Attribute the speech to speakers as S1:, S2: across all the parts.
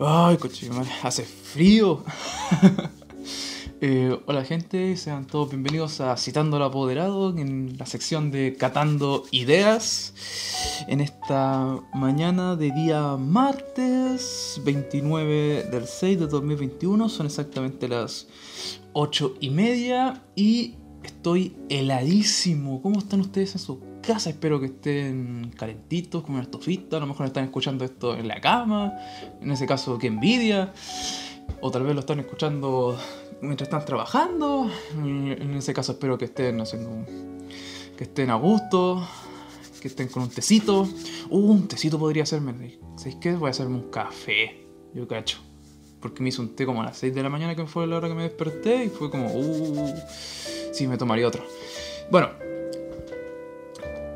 S1: Ay, madre, hace frío. Eh, hola gente, sean todos bienvenidos a Citando al Apoderado en la sección de Catando Ideas. En esta mañana de día martes 29 del 6 de 2021, son exactamente las 8 y media y estoy heladísimo. ¿Cómo están ustedes en su Espero que estén calentitos, como una estofita. A lo mejor están escuchando esto en la cama. En ese caso, que envidia. O tal vez lo están escuchando mientras están trabajando. En ese caso espero que estén haciendo que estén a gusto, que estén con un tecito. Uh, un tecito podría hacerme. ¿Sabéis qué? Voy a hacerme un café. Yo cacho. Porque me hizo un té como a las 6 de la mañana, que fue la hora que me desperté, y fue como, uh, sí, me tomaría otro. Bueno.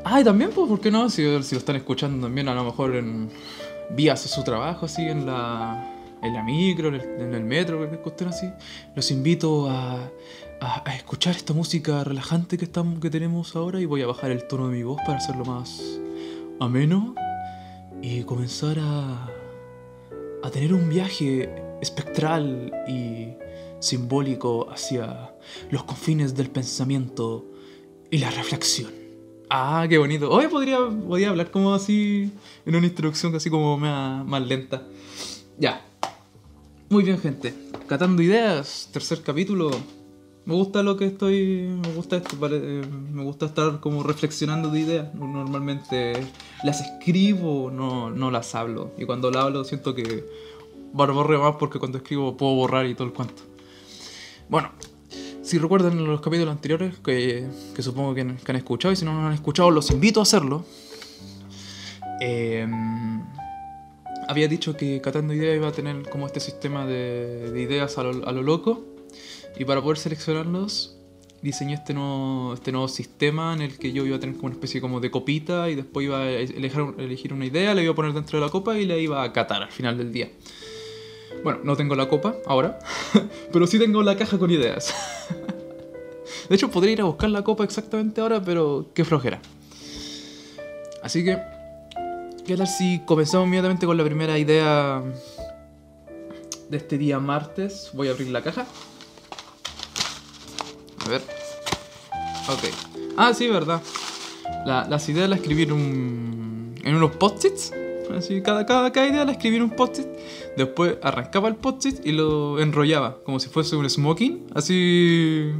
S1: Ah, también, pues, ¿por qué no? Si, si lo están escuchando también, a lo mejor en vías a su trabajo, así, en la, en la micro, en el, en el metro, cualquier cuestión así, los invito a, a, a escuchar esta música relajante que, estamos, que tenemos ahora y voy a bajar el tono de mi voz para hacerlo más ameno y comenzar a, a tener un viaje espectral y simbólico hacia los confines del pensamiento y la reflexión. Ah, qué bonito. Hoy podría, podría hablar como así, en una introducción así como más, más lenta. Ya, muy bien, gente. Catando ideas, tercer capítulo. Me gusta lo que estoy. Me gusta esto. Me gusta estar como reflexionando de ideas. Normalmente las escribo, no, no las hablo. Y cuando las hablo siento que barborreo más porque cuando escribo puedo borrar y todo el cuento. Bueno, si recuerdan los capítulos anteriores, que, que supongo que, han escuchado, y si no lo han escuchado, los invito a hacerlo. Eh, había dicho que Catando Ideas iba a tener como este sistema de, de ideas a lo, loco. Y para poder seleccionarlos, diseñé este nuevo, este nuevo sistema en el que yo iba a tener como una especie como de copita y después iba a elegir, elegir una idea, la iba a poner dentro de la copa y la iba a catar al final del día. Bueno, no tengo la copa ahora, pero sí tengo la caja con ideas. De hecho, podría ir a buscar la copa exactamente ahora, pero qué flojera. Así que ¿Qué tal si comenzamos inmediatamente con la primera idea de este día martes? Voy a abrir la caja. A ver. Ok. Ah, sí, verdad. La, las ideas las escribí en, un, en unos post-its. Así, cada, cada, cada idea la escribí en un post-it. Después arrancaba el post-it y lo enrollaba, como si fuese un smoking. Así.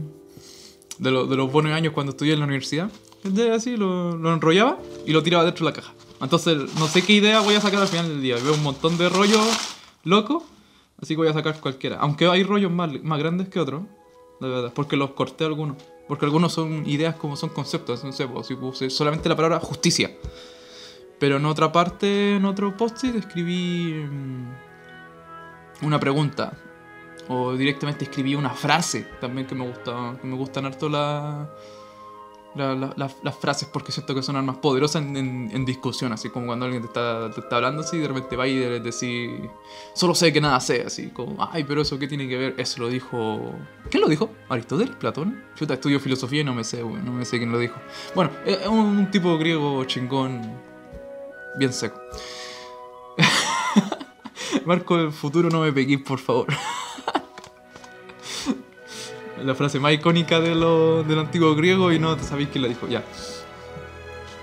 S1: De, lo, de los buenos años cuando estudié en la universidad. Así lo, lo enrollaba y lo tiraba dentro de la caja. Entonces, no sé qué idea voy a sacar al final del día. Veo un montón de rollos locos, así que voy a sacar cualquiera. Aunque hay rollos más, más grandes que otros, de verdad, porque los corté algunos. Porque algunos son ideas como son conceptos, no sé, si puse solamente la palabra justicia. Pero en otra parte, en otro post-it, escribí una pregunta. O directamente escribí una frase también que me gusta, me gustan harto la la, la, la, las frases porque siento que son armas poderosas en, en, discusión, así como cuando alguien te está, está hablando así y de repente va y de decir, solo sé que nada sé, así como, ay, pero eso qué tiene que ver, eso lo dijo, ¿quién lo dijo? ¿Aristóteles? ¿Platón? Yo estudio filosofía y no me sé, no me sé quién lo dijo. Bueno, es un, un tipo griego chingón, bien seco. Marco del futuro, no me peguís, por favor la frase más icónica de lo, del antiguo griego y no sabéis quién la dijo. Ya.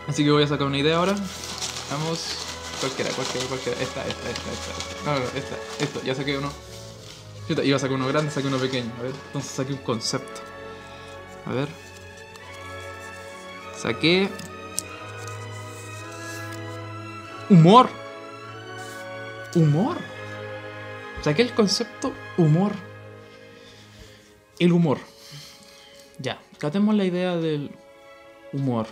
S1: Así que voy a sacar una idea ahora. Vamos. Cualquiera, cualquiera, cualquiera. Esta, esta, esta, esta. No, no, esta, esto. Ya saqué uno. Iba a sacar uno grande, saqué uno pequeño. A ver, entonces saqué un concepto. A ver. Saqué. Humor. Humor. Saqué el concepto humor el humor. Ya, catemos la idea del humor.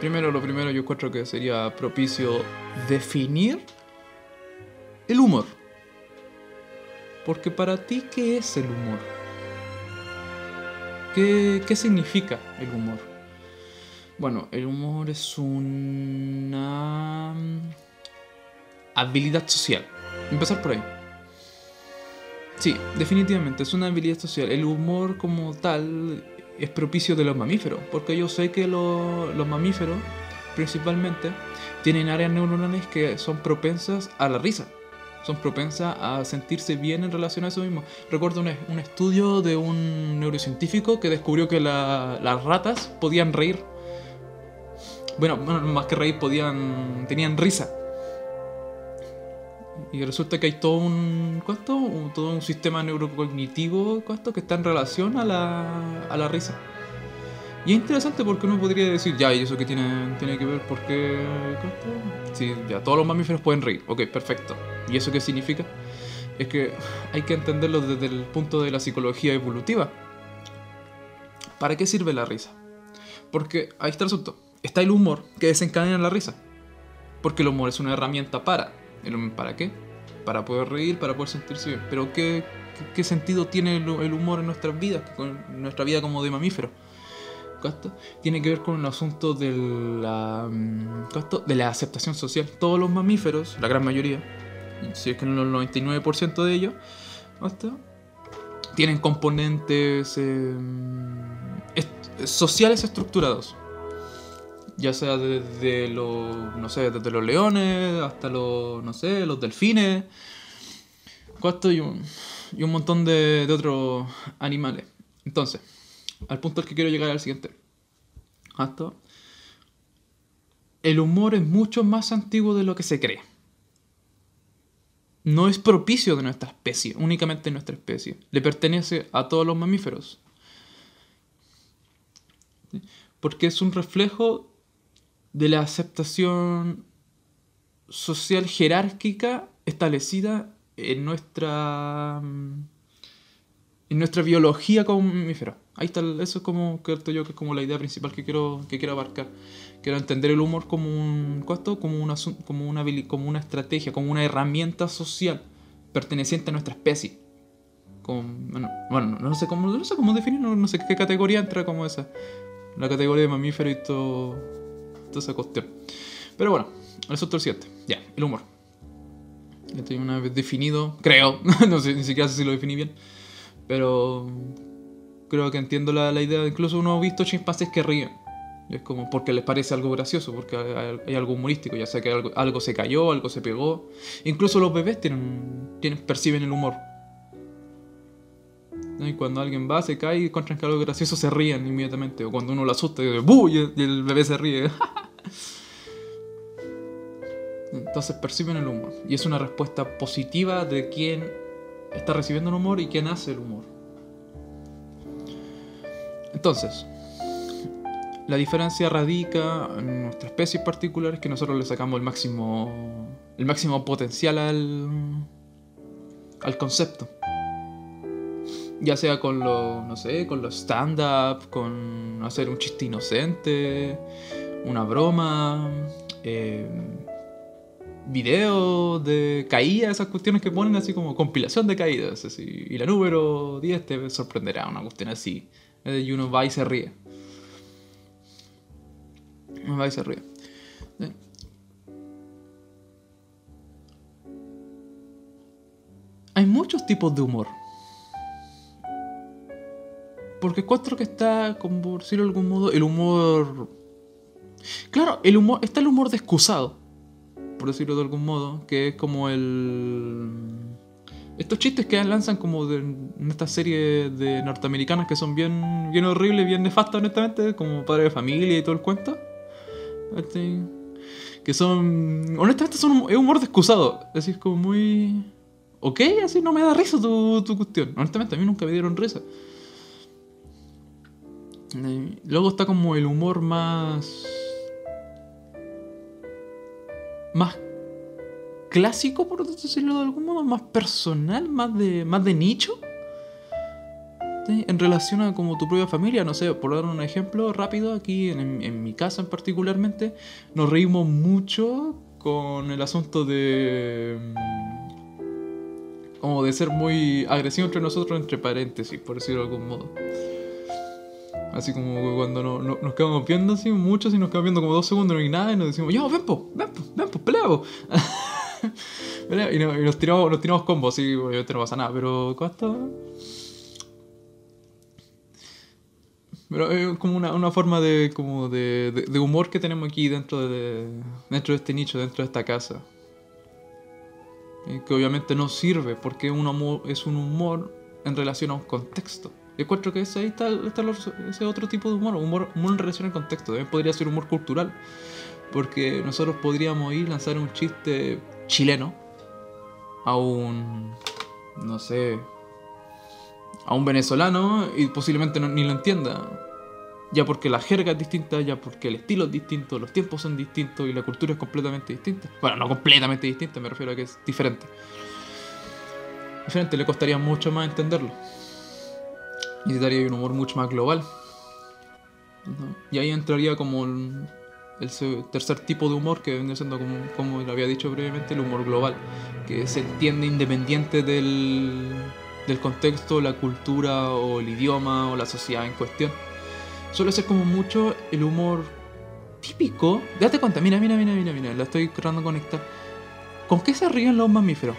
S1: Primero, lo primero yo encuentro que sería propicio definir el humor. Porque para ti, ¿qué es el humor? ¿Qué, qué significa el humor? Bueno, el humor es una habilidad social. Empezar por ahí. Sí, definitivamente, es una habilidad social. El humor como tal es propicio de los mamíferos, porque yo sé que lo, los mamíferos, principalmente, tienen áreas neuronales que son propensas a la risa. son propensas a sentirse bien en relación a eso mismo. Recuerdo un, un estudio de un neurocientífico que descubrió que la- las ratas podían reír. Bueno, más que reír, podían. tenían risa. Y resulta que hay todo un. ¿Cuánto? Todo un sistema neurocognitivo ¿cuánto? que está en relación a la, a la risa. Y es interesante porque uno podría decir, ya, ¿y eso que tiene, tiene que ver? Porque. ¿cuánto? Sí, ya, todos los mamíferos pueden reír. Ok, perfecto. ¿Y eso qué significa? Es que hay que entenderlo desde el punto de la psicología evolutiva. ¿Para qué sirve la risa? Porque ahí está el asunto. Está el humor que desencadena la risa. Porque el humor es una herramienta para. ¿El hum- ¿Para qué? Para poder reír, para poder sentirse bien. Pero ¿qué, sentido tiene el, humor en nuestras vidas? En nuestra vida como de mamífero. ¿Cuánto? Tiene que ver con el asunto de la, mm, de la aceptación social. Todos los mamíferos, la gran mayoría, si es que no el 99% de ellos, tienen componentes eh, est- sociales estructurados. Ya sea desde los, no sé, desde los leones hasta los, no sé, los delfines. ¿Cuánto? Y un, y un montón de, otros animales. Entonces, al punto al que quiero llegar al siguiente. ¿Cuánto? El humor es mucho más antiguo de lo que se cree. No es propicio de nuestra especie, únicamente de nuestra especie. Le pertenece a todos los mamíferos. Porque es un reflejo de la aceptación social jerárquica establecida en nuestra mm, en nuestra biología como mamífero. Ahí está, eso es como creo yo que es como la idea principal que quiero que quiero abarcar. Quiero entender el humor como un ¿cuánto? como una como una como una estrategia, como una herramienta social perteneciente a nuestra especie. Bueno, bueno, no sé cómo no sé cómo definir, no, no sé qué categoría entra como esa. La categoría de mamífero y todo toda esa cuestión. Pero bueno, el el siguiente. Ya, el humor. Estoy una vez definido, creo, no sé ni siquiera sé si lo definí bien, pero creo que entiendo la, la idea. Incluso uno ha visto chimpancés que ríen. Es como porque les parece algo gracioso, porque hay, hay algo humorístico, ya sea que algo, algo se cayó, algo se pegó. Incluso los bebés tienen, tienen, perciben el humor. Y cuando alguien va, se cae y encuentran que algo gracioso, se ríen inmediatamente. O cuando uno lo asusta, y, el- y el bebé se ríe. Entonces perciben el humor. Y es una respuesta positiva de quien está recibiendo el humor y quien hace el humor. Entonces, la diferencia radica en nuestra especie particular, es que nosotros le sacamos el máximo, el máximo potencial al, al concepto. Ya sea con lo, no sé, con los stand-up, con hacer un chiste inocente, una broma, eh, video de caídas, esas cuestiones que ponen así como compilación de caídas. Y la número 10 te sorprenderá, una cuestión así. Eh, Y uno va y se ríe. Uno va y se ríe. Eh. Hay muchos tipos de humor. Porque encuentro que está, como por decirlo de algún modo, el humor. Claro, el humor. Está el humor de excusado. Por decirlo de algún modo. Que es como el. Estos chistes que lanzan como de, en esta serie de norteamericanas que son bien, bien horribles, bien nefastas, honestamente, como padre de familia y todo el cuento. Este, Que son. Honestamente, son, es humor de excusado. Es decir, como muy. Ok, así no me da risa tu, tu cuestión. Honestamente, a mí nunca me dieron risa. Eh, Luego está como el humor más. Más clásico, por decirlo de algún modo, más personal, más de, más de nicho. En relación a como tu propia familia, no sé, por dar un ejemplo rápido, aquí en, en mi casa en particularmente, nos reímos mucho con el asunto de... mm, Como de ser muy agresivo entre nosotros, entre paréntesis, por decirlo de algún modo. Así como cuando no- no- nos quedamos viendo así mucho, y nos quedamos viendo como dos segundos, no hay nada, y nos decimos, ya, ven po, ven po, pelea po". Pelea, y, no- nos tiramos, nos tiramos combos, así, obviamente no pasa nada, pero ¿cuánto? Pero es como una, una forma de, como de humor que tenemos aquí dentro de, dentro de este nicho, dentro de esta casa. eh, que obviamente no sirve porque es un humor en relación a un contexto. Y encuentro que ese, ahí está, ese otro tipo de humor, humor, humor en relación al contexto. También podría ser humor cultural, porque nosotros podríamos ir lanzar un chiste chileno a un, no sé, a un venezolano y posiblemente ni lo entienda. Ya porque la jerga es distinta, ya porque el estilo es distinto, los tiempos son distintos y la cultura es completamente distinta. Bueno, no completamente distinta, me refiero a que es diferente. Diferente, le costaría mucho más entenderlo. Necesitaría un humor mucho más global. Y ahí entraría como el, tercer tipo de humor que viene siendo, como, como lo había dicho previamente, el humor global, que se entiende independiente del, del contexto, la cultura o el idioma o la sociedad en cuestión suele ser como mucho el humor típico. Date cuenta, mira, mira, mira, mira, mira, la estoy tratando de conectar. ¿Con qué se ríen los mamíferos?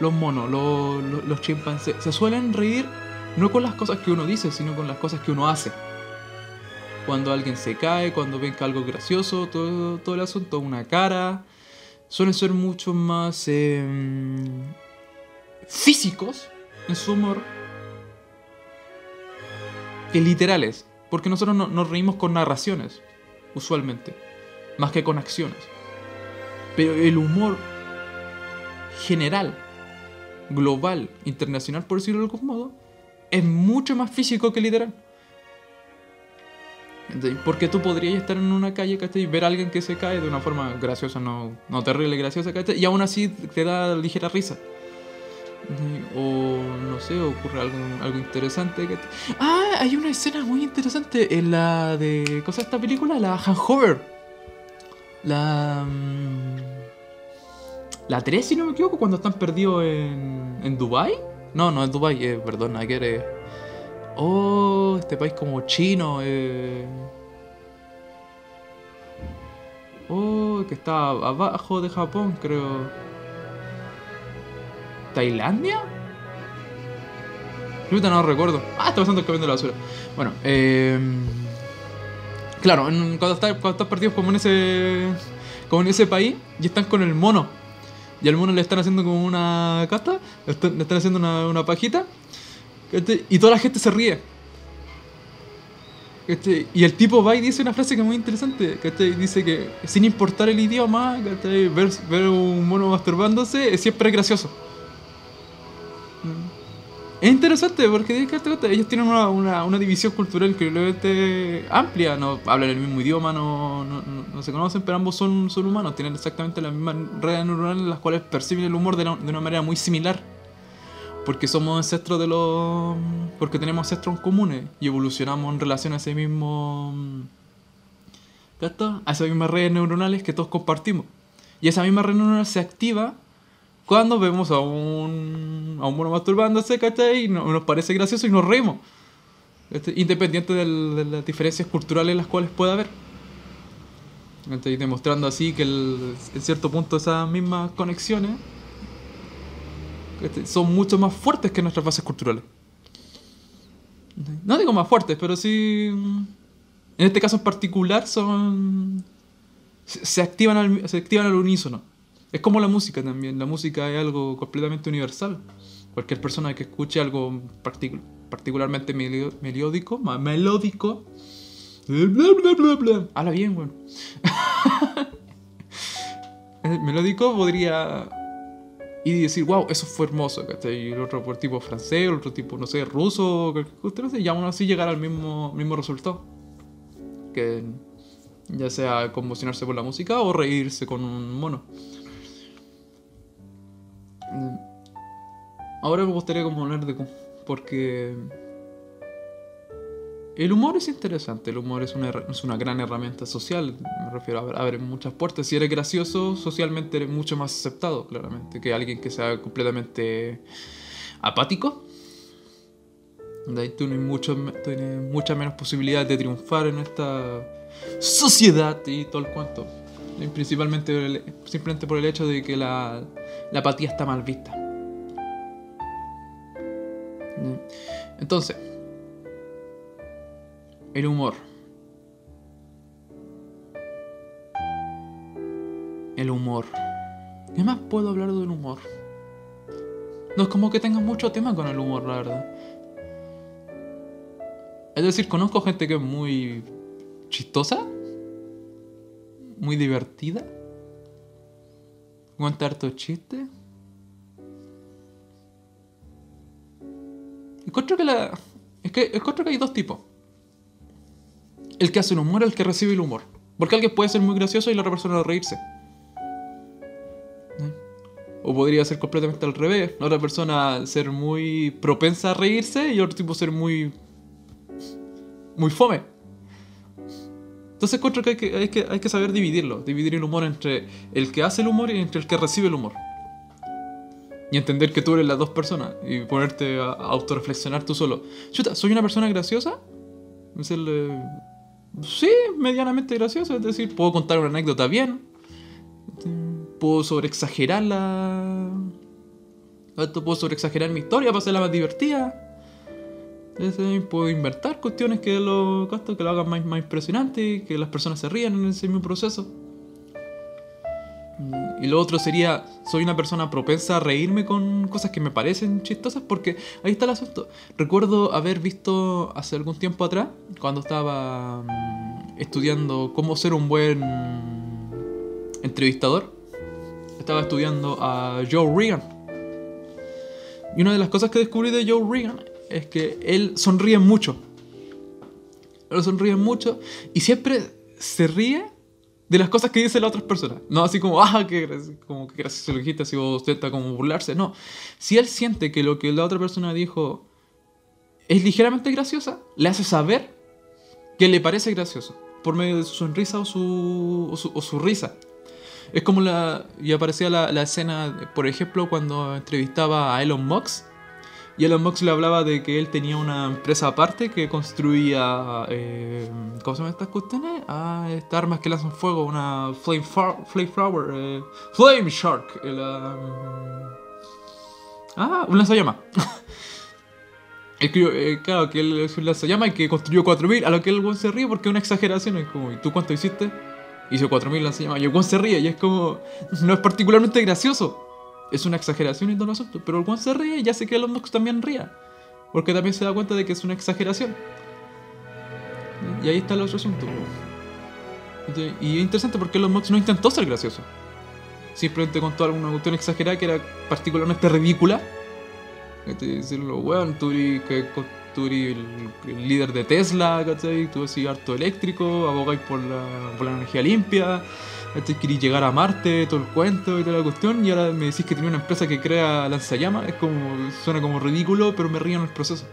S1: Los monos, los, los, chimpancés. Se suelen reír no con las cosas que uno dice, sino con las cosas que uno hace. Cuando alguien se cae, cuando ven que algo gracioso, todo, todo el asunto, una cara. Suelen ser mucho más em, físicos en su humor que literales. Porque nosotros nos reímos con narraciones, usualmente, más que con acciones. Pero el humor general, global, internacional, por decirlo de algún modo, es mucho más físico que literal. Porque tú podrías estar en una calle y ver a alguien que se cae de una forma graciosa, no, no terrible, graciosa, y aún así te da ligera risa. O no sé, ocurre algo, algo interesante. Ah, hay una escena muy interesante en la de. ¿Cosa esta película? La Hangover. La. Mm, la 3, si no me equivoco, cuando están perdidos en. en Dubai. No, no es Dubai, eh, perdón, ayer. Eh. Oh, este país como chino. Eh. Oh, que está abajo de Japón, creo. ¿Tailandia? Yo no recuerdo. Ah, está camión de la basura. Bueno, eh, claro, cuando, estás, cuando estás perdido como en ese como en ese país y están con el mono. Y al mono le están haciendo como una casta, le están, haciendo una, pajita. Y toda la gente se ríe. Y el tipo va y dice una frase que es muy interesante. Dice que sin importar el idioma, ver, un mono masturbándose siempre gracioso. Es interesante porque ellos tienen una, división cultural increíblemente amplia, no hablan el mismo idioma, no, no, se conocen, pero ambos son, humanos, tienen exactamente las mismas redes neuronales en las cuales perciben el humor de, una manera muy similar. Porque somos ancestros de los. porque tenemos ancestros comunes y evolucionamos en relación a ese mismo. A esas mismas redes neuronales que todos compartimos. Y esa misma red neuronal se activa cuando vemos a un, a un mono masturbándose, ¿cachai? Y nos parece gracioso y nos reímos. Independiente de las diferencias culturales las cuales pueda haber. ¿cachai? Demostrando así que en cierto punto esas mismas conexiones son mucho más fuertes que nuestras bases culturales. No digo más fuertes, pero sí. En este caso en particular son. Se activan al, se activan al unísono. Es como la música también. La música es algo completamente universal. Cualquier persona que escuche algo particularmente melódico, melódico, Habla bien, bueno. melódico podría y decir, wow, eso fue hermoso, Y el otro por tipo francés, el otro tipo, no sé, ruso, y aún así llegar al mismo, mismo resultado. Que ya sea conmocionarse por la música o reírse con un mono. Ahora me gustaría como hablar de... Porque... El humor es interesante, el humor es una, es una gran herramienta social, me refiero a abrir muchas puertas. Si eres gracioso, socialmente eres mucho más aceptado, claramente, que alguien que sea completamente apático. De ahí tú tienes, mucho, tienes mucha menos posibilidad de triunfar en esta sociedad y todo el cuento. principalmente simplemente por el hecho de que la, la apatía está mal vista. Entonces, el humor. El humor. ¿Qué más puedo hablar del humor? No es como que tenga mucho tema con el humor, la verdad. Es decir, conozco gente que es muy chistosa, muy divertida, cuenta harto chiste. Encuentro que. Es que hay dos tipos. El que hace el humor el que recibe el humor. Porque alguien puede ser muy gracioso y la otra persona reírse. O podría ser completamente al revés. La otra persona ser muy propensa a reírse y otro tipo ser muy. muy fome. Entonces encuentro que hay, que hay, que saber dividirlo. Dividir el humor entre el que hace el humor y entre el que recibe el humor. Y entender que tú eres las dos personas. Y ponerte a, a autorreflexionar tú solo. Chuta, ¿soy una persona graciosa? Decirle. Sí, medianamente graciosa. Es decir, puedo contar una anécdota bien. Puedo sobreexagerarla. Puedo sobreexagerar mi historia para hacerla más divertida. Puedo inventar cuestiones que lo, que lo hagan más, más impresionante que las personas se rían en ese mismo proceso. Y lo otro sería, soy una persona propensa a reírme con cosas que me parecen chistosas porque ahí está el asunto. Recuerdo haber visto hace algún tiempo atrás, cuando estaba mm, estudiando cómo ser un buen entrevistador, estaba estudiando a Joe Regan. Y una de las cosas que descubrí de Joe Regan es que él sonríe mucho. Él sonríe mucho y siempre se ríe de las cosas que dicen las otras personas. No así como, ah, que como que gracias lo dijiste, así vos intenta como burlarse. No. Si él siente que lo que la otra persona dijo es ligeramente graciosa, le hace saber que le parece gracioso. Por medio de su sonrisa o su, o su, risa. Es como la. Y aparecía la, la, escena, por ejemplo, cuando entrevistaba a Elon Musk y Elon Musk le hablaba de que él tenía una empresa aparte que construía. Eh, ¿Cómo se llama estas cuestiones? Ah, estas armas que lanzan fuego, una Flame, flame Flower. Eh, flame Shark. El, um, ah, un lanzallama. Es que, eh, claro, que él es un lanzallama y que construyó 4000, a lo que el se ríe porque es una exageración. Es como, ¿y tú cuánto hiciste? Hizo 4000 lanzallamas. Y el se ríe y es como, no es particularmente gracioso es una exageración y todo el asunto. Pero el Juan se ríe y ya sé que Elon Musk también ría. Porque también se da cuenta de que es una exageración. Y ahí está el otro asunto. Y es interesante porque Elon Musk no intentó ser gracioso. Simplemente contó alguna cuestión exagerada que era particularmente ridícula. Decirlo, weón, tú eres, el, líder de Tesla, ¿cachai? Tú harto eléctrico, abogáis por la, por la energía limpia quería llegar a Marte, todo el cuento y toda la cuestión, y ahora me decís que tenía una empresa que crea lanzallamas, es como, suena como ridículo, pero me río en el proceso.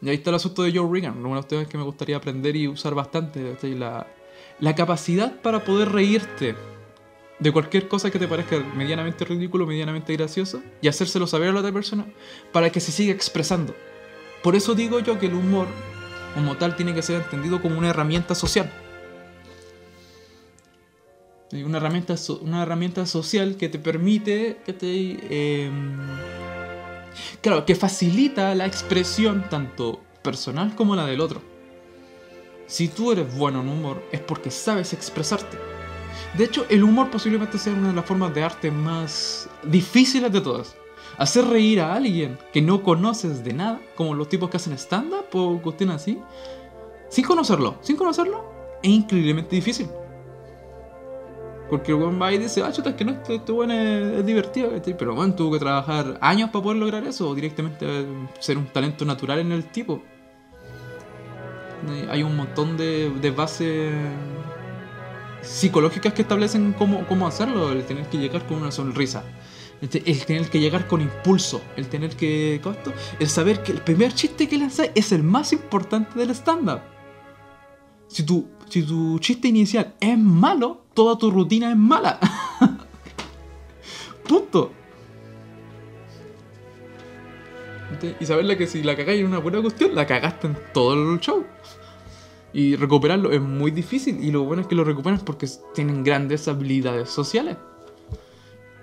S1: Y ahí está el asunto de Joe Regan, una de las cosas que me gustaría aprender y usar bastante, la, la capacidad para poder reírte de cualquier cosa que te parezca medianamente ridículo, medianamente gracioso, y hacérselo saber a la otra persona para que se siga expresando. Por eso digo yo que el humor, como tal, tiene que ser entendido como una herramienta social una herramienta, una herramienta social que te permite, que te, em, claro, que facilita la expresión tanto personal como la del otro. Si tú eres bueno en humor es porque sabes expresarte. De hecho, el humor posiblemente sea una de las formas de arte más difíciles de todas. Hacer reír a alguien que no conoces de nada, como los tipos que hacen stand-up o cuestiones así, sin conocerlo, sin conocerlo, es increíblemente difícil. Porque el buen va y dice, ah, chuta, es que no, este, este es, divertido, pero bueno, tuvo que trabajar años para poder lograr eso, o directamente ser un talento natural en el tipo. Hay un montón de, bases psicológicas que establecen cómo, cómo hacerlo, el tener que llegar con una sonrisa, el, tener que llegar con impulso, el tener que... esto? El saber que el primer chiste que lanzas es el más importante del stand-up. Si tu, si tu chiste inicial es malo, toda tu rutina es mala. Punto. Y saberle que si la cagáis en una buena cuestión, la cagaste en todo el show. Y recuperarlo es muy difícil. Y lo bueno es que lo recuperan porque tienen grandes habilidades sociales.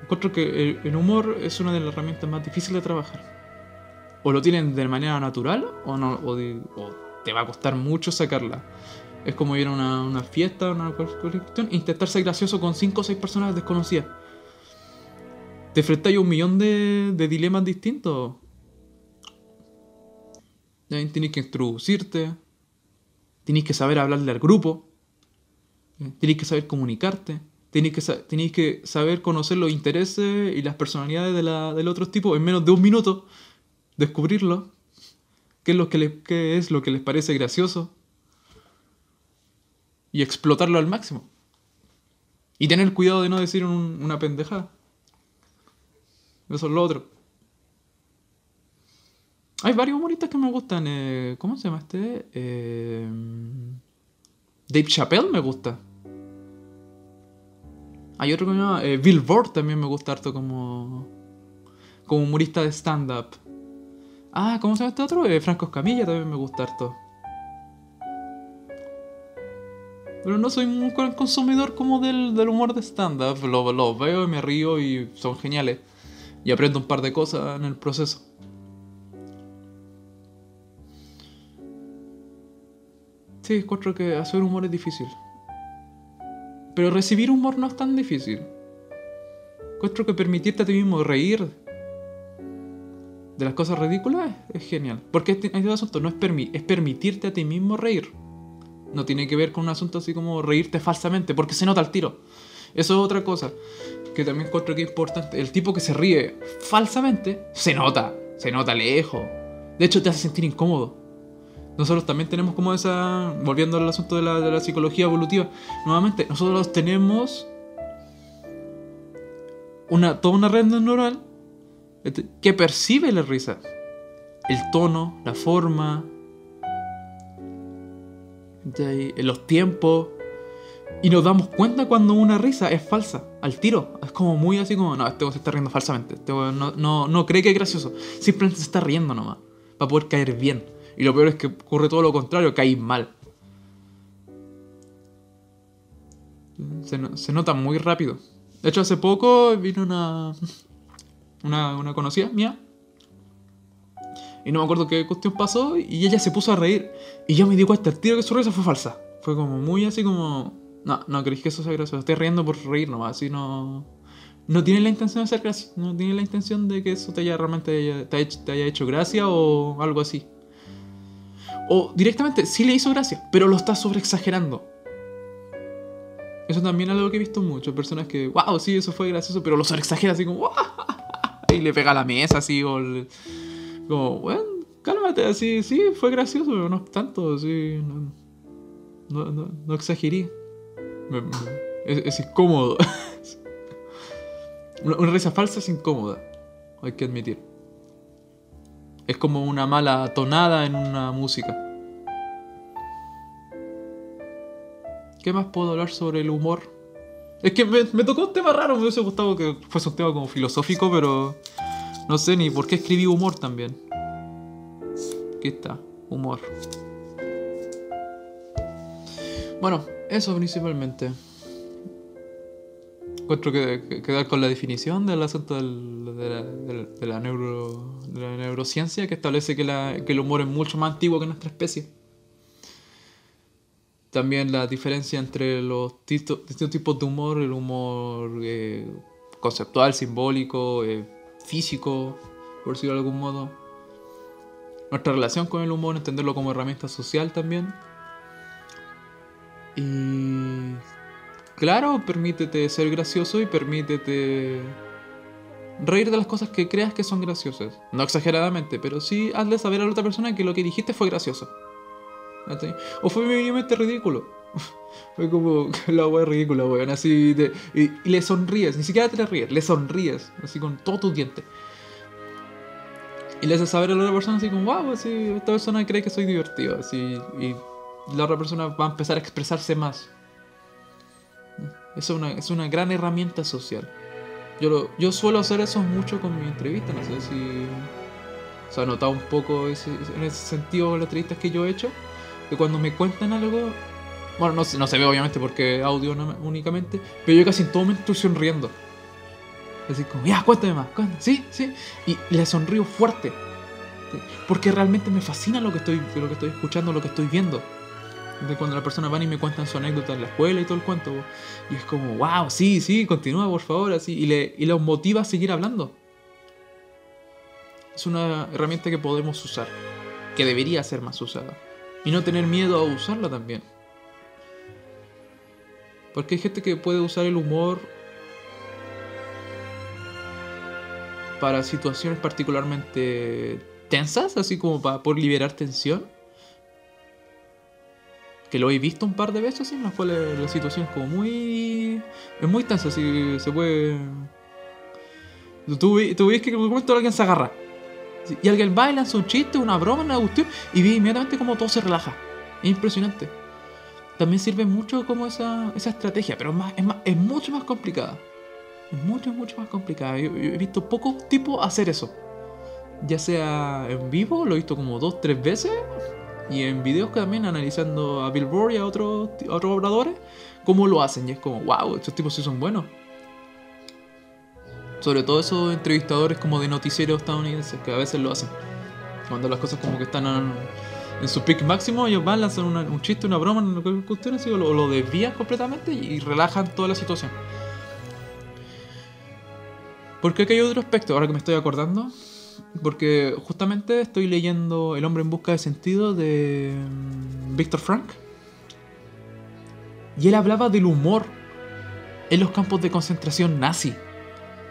S1: Encuentro que el humor es una de las herramientas más difíciles de trabajar. O lo tienen de manera natural o, no, o te va a costar mucho sacarla. Es como ir a una, fiesta, una cuestión, e intentar ser gracioso con 5 o 6 personas desconocidas. te enfrentas a un millón de, de dilemas distintos. Tienes que introducirte, tienes que saber hablarle al grupo, tienes que saber comunicarte, tienes que, que saber conocer los intereses y las personalidades de la, del otro tipo en menos de un minuto, descubrirlo, qué es lo que, qué es lo que les parece gracioso y explotarlo al máximo. Y tener cuidado de no decir una pendejada. Eso es lo otro. Hay varios humoristas que me gustan. Eh, ¿Cómo se llama este? Eh, Dave Chappelle me gusta. Hay otro que me llama. Eh, Bill Burr también me gusta harto como. Como humorista de stand-up. Ah, ¿cómo se llama este otro? Franco Escamilla también me gusta harto. Pero no soy un consumidor como del, humor de stand-up. Los veo y me río y son geniales. Y aprendo un par de cosas en el proceso. Sí, encuentro que hacer humor es difícil. Pero recibir humor no es tan difícil. Encuentro que permitirte a ti mismo reír de las cosas ridículas es, genial. Porque este, este asunto no es, es permitirte a ti mismo reír. No tiene que ver con un asunto así como reírte falsamente, porque se nota el tiro. Eso es otra cosa que también encuentro que es importante. El tipo que se ríe falsamente, se nota, se nota lejos. De hecho, te hace sentir incómodo nosotros también tenemos como esa, volviendo al asunto de la, psicología evolutiva, nuevamente, nosotros tenemos una, toda una red neuronal este, que percibe la risa. El tono, la forma, los tiempos. Y nos damos cuenta cuando una risa es falsa, al tiro. Es como muy así como, no, este se está riendo falsamente. Este no, no, no cree que es gracioso. Simplemente se está riendo nomás. Para poder caer bien. Y lo peor es que ocurre todo lo contrario, caís mal. Se, nota muy rápido. De hecho, hace poco vino una, una, conocida mía. Y no me acuerdo qué cuestión pasó. Y ella se puso a reír. Y yo me di cuenta el tiro que su risa fue falsa. Fue como muy así como. No, no creéis que eso sea gracioso. Estoy riendo por reír nomás. Así no. No tiene la intención de ser gracioso. No tiene la intención de que eso te haya realmente te haya hecho gracia o algo así. O directamente sí le hizo gracia, pero lo está sobreexagerando. Eso también es algo que he visto mucho. Personas que, wow, sí, eso fue gracioso, pero lo sobreexagera así como, y le pega a la mesa así, o como, bueno, cálmate, así, sí, fue gracioso, pero no tanto, así, no, no, no, exageré. es, incómodo. una risa falsa es incómoda, hay que admitir. Es como una mala tonada en una música. ¿Qué más puedo hablar sobre el humor? Es que me, tocó un tema raro, me hubiese gustado que fuese un tema como filosófico, pero no sé ni por qué escribí humor también. Aquí está, humor. Bueno, eso principalmente encuentro que, quedar con la definición del asunto de, la, neuro, la neurociencia que establece que, el humor es mucho más antiguo que nuestra especie. También la diferencia entre los distintos tipos de humor, el humor eh, conceptual, simbólico, eh, físico, por decirlo de algún modo. Nuestra relación con el humor, entenderlo como herramienta social también. Y Claro, permítete ser gracioso y permítete reír de las cosas que creas que son graciosas. No exageradamente, pero sí hazle saber a la otra persona que lo que dijiste fue gracioso. O fue mínimamente ridículo. fue como la wea ridícula, weón. Así de. Y, le sonríes, ni siquiera te ríes, le sonríes, así con todo tu diente. Y le haces saber a la otra persona así como, wow, así, esta persona cree que soy divertido, así. Y la otra persona va a empezar a expresarse más. Es una, es una gran herramienta social. Yo, yo suelo hacer eso mucho con mi entrevista, no sé si se ha notado un poco en ese sentido las entrevistas que yo he hecho, que cuando me cuentan algo, bueno, no, no se ve obviamente porque audio únicamente, pero yo casi en todo momento estoy sonriendo. Así como, ya, cuéntame más, cuéntame, sí, sí, y le sonrío fuerte, porque realmente me fascina lo que estoy, lo que estoy escuchando, lo que estoy viendo. De cuando las personas van y me cuentan su anécdota en la escuela y todo el cuento. Y es como, wow, sí, sí, continúa por favor, así. Y, le, y los motiva a seguir hablando. Es una herramienta que podemos usar. Que debería ser más usada. Y no tener miedo a usarla también. Porque hay gente que puede usar el humor para situaciones particularmente tensas, así como para por liberar tensión. Que lo he visto un par de veces en las cuales la situación es como muy. es muy tensa, así se puede. Tú, ves que en un momento alguien se agarra. Y alguien baila, hace un chiste, una broma, una cuestión, y ve inmediatamente como todo se relaja. Es impresionante. También sirve mucho como esa, esa estrategia, pero más, es, más, es mucho más complicada. Es mucho, mucho más complicada. Yo, he visto pocos tipos hacer eso. Ya sea en vivo, lo he visto como dos, tres veces. Y en videos también analizando a Billboard y a otros, otros obradores, cómo lo hacen. Y es como, wow, estos tipos sí son buenos. Sobre todo esos entrevistadores como de noticieros estadounidenses, que a veces lo hacen. Cuando las cosas como que están en, su peak máximo, ellos van, lanzan un chiste, una broma, una cuestión o lo, lo desvían completamente y relajan toda la situación. Porque aquí hay otro aspecto, ahora que me estoy acordando. Porque justamente estoy leyendo El hombre en busca de sentido de mm, Víctor Frank. Y él hablaba del humor en los campos de concentración nazi.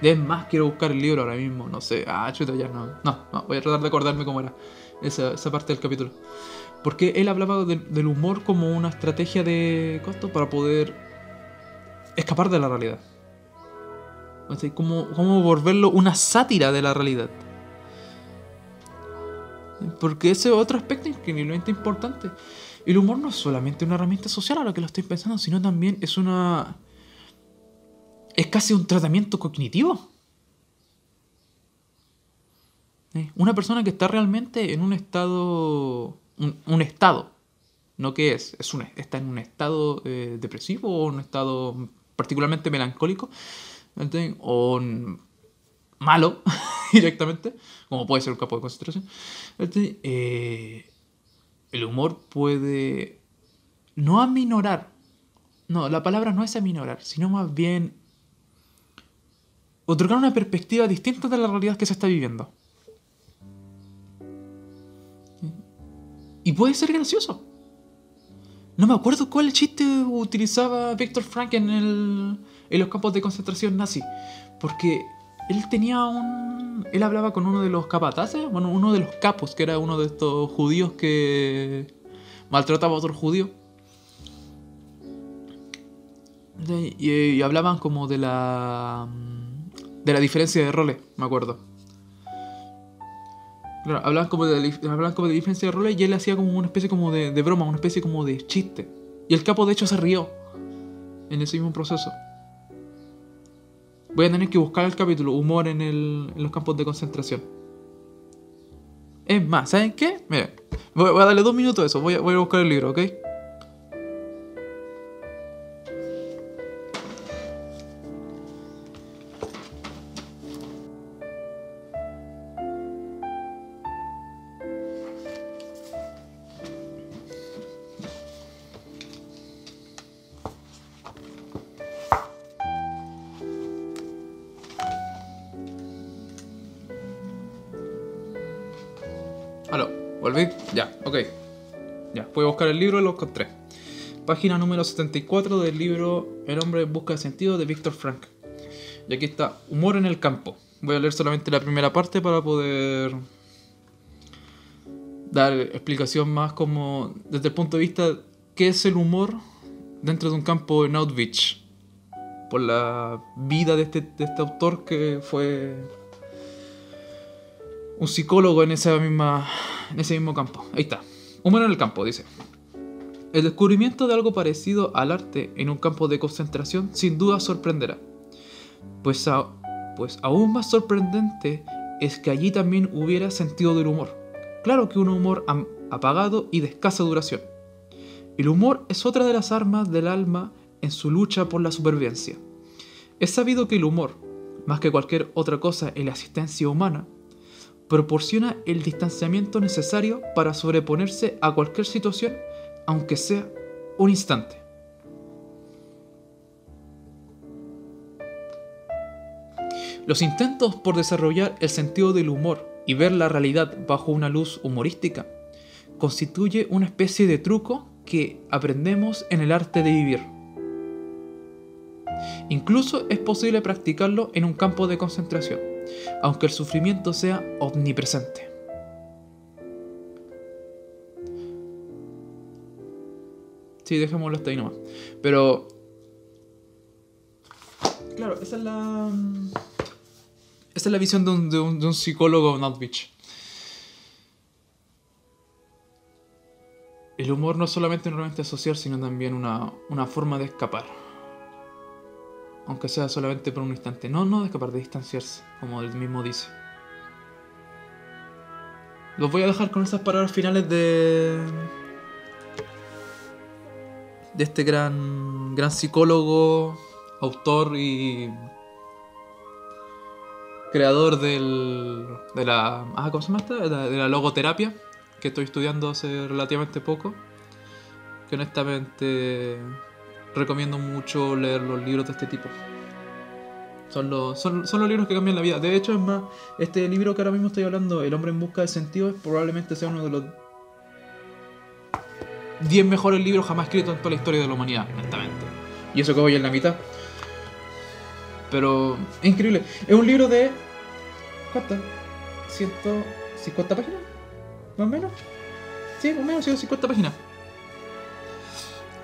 S1: Es más, quiero buscar el libro ahora mismo, no sé. Ah, chuta, ya no. No, no voy a tratar de acordarme cómo era esa, parte del capítulo. Porque él hablaba del humor como una estrategia de costo para poder escapar de la realidad. Como, como volverlo una sátira de la realidad. Porque ese es otro aspecto increíblemente importante. El humor no es solamente una herramienta social, a lo que lo estoy pensando, sino también es una. Es casi un tratamiento cognitivo. Una persona que está realmente en un estado. Un, estado. No que es, es un, está en un estado eh, depresivo o un estado particularmente melancólico o malo directamente, como puede ser un campo de concentración, eh, el humor puede no aminorar, no, la palabra no es aminorar, sino más bien otorgar una perspectiva distinta de la realidad que se está viviendo. Puede ser gracioso. No me acuerdo cuál chiste utilizaba Víctor Frank en el, en los campos de concentración nazi. Porque él tenía un. Él hablaba con uno de los capataces, bueno, uno de los capos, que era uno de estos judíos que maltrataba a otro judío. Y, hablaban como de la. de la diferencia de roles, me acuerdo. Claro, hablaban como de, hablaban como de diferencia de roles y él hacía como una especie como de, broma, una especie como de chiste. Y el capo de hecho se rió en ese mismo proceso. Voy a tener que buscar el capítulo Humor en, el, en los campos de concentración. Es más, ¿saben qué? Mira, voy, a darle dos minutos a eso. Voy a, voy a buscar el libro, ¿ok? Ya, ok. Ya, puedo buscar el libro y lo encontré. Página número 74 del libro El hombre en busca de sentido de Víctor Frank. Y aquí está, humor en el campo. Voy a leer solamente la primera parte para poder dar explicación más como desde el punto de vista qué es el humor dentro de un campo en Outreach. Por la vida de este, de este autor que fue un psicólogo en esa misma en ese mismo campo. Ahí está. Humor en el campo, dice. El descubrimiento de algo parecido al arte en un campo de concentración sin duda sorprenderá. Pues, pues aún más sorprendente es que allí también hubiera sentido del humor. Claro que un humor apagado y de escasa duración. El humor es otra de las armas del alma en su lucha por la supervivencia. Es sabido que el humor, más que cualquier otra cosa en la existencia humana, proporciona el distanciamiento necesario para sobreponerse a cualquier situación, aunque sea un instante. Los intentos por desarrollar el sentido del humor y ver la realidad bajo una luz humorística constituye una especie de truco que aprendemos en el arte de vivir. Incluso es posible practicarlo en un campo de concentración, aunque el sufrimiento sea omnipresente. Sí, dejémoslo hasta ahí. Pero... Claro, esa es la... Esa es la visión de un, de un, de psicólogo Notwich. El humor no es solamente normalmente social, sino también una, una forma de escapar. Aunque sea solamente por un instante. No, no de escapar, de distanciarse, como él mismo dice. Los voy a dejar con esas palabras finales de. de este gran. gran psicólogo, autor y creador del, de la... Ah, ¿cómo se llama esta? De la, logoterapia, que estoy estudiando hace relativamente poco. Que honestamente recomiendo mucho leer los libros de este tipo. Son los, son, son los libros que cambian la vida. De hecho, es más, este libro que ahora mismo estoy hablando, El hombre en busca de sentido, probablemente sea uno de los 10 mejores libros jamás escritos en toda la historia de la humanidad, honestamente. Y eso que voy en la mitad. Pero es increíble. Es un libro de. ¿Cuánto? ¿150 páginas? ¿Más o menos? Sí, más o menos 150 páginas.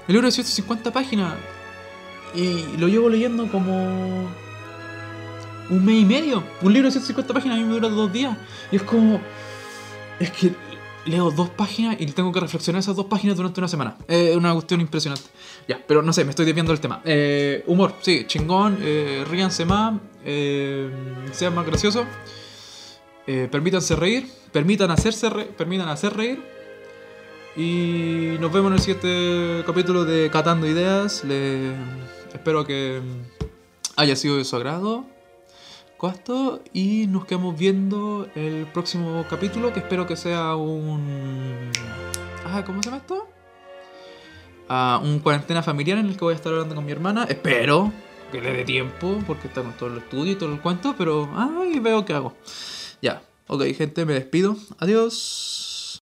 S1: El libro de 150 páginas. Y lo llevo leyendo como. Un mes y medio. Un libro de 150 páginas a mí me dura dos días. Y es como. Es que leo dos páginas y tengo que reflexionar esas dos páginas durante una semana. Es una cuestión impresionante. Ya, pero no sé, me estoy desviando del tema. Eh, humor, sí, chingón, eh, ríanse más, eh, sean más graciosos, eh, permítanse reír, permitan hacerse re- permitan hacer reír. Y nos vemos en el siguiente capítulo de Catando Ideas. Le, espero que haya sido de su agrado. Cuarto, y nos quedamos viendo el próximo capítulo, que espero que sea un... Ah, ¿cómo se llama esto? Ah, un cuarentena familiar en el que voy a estar hablando con mi hermana. Espero que le dé tiempo, porque está con todo el estudio y todo el cuento, pero... Ay, veo qué hago. Ya, ok gente, me despido. Adiós.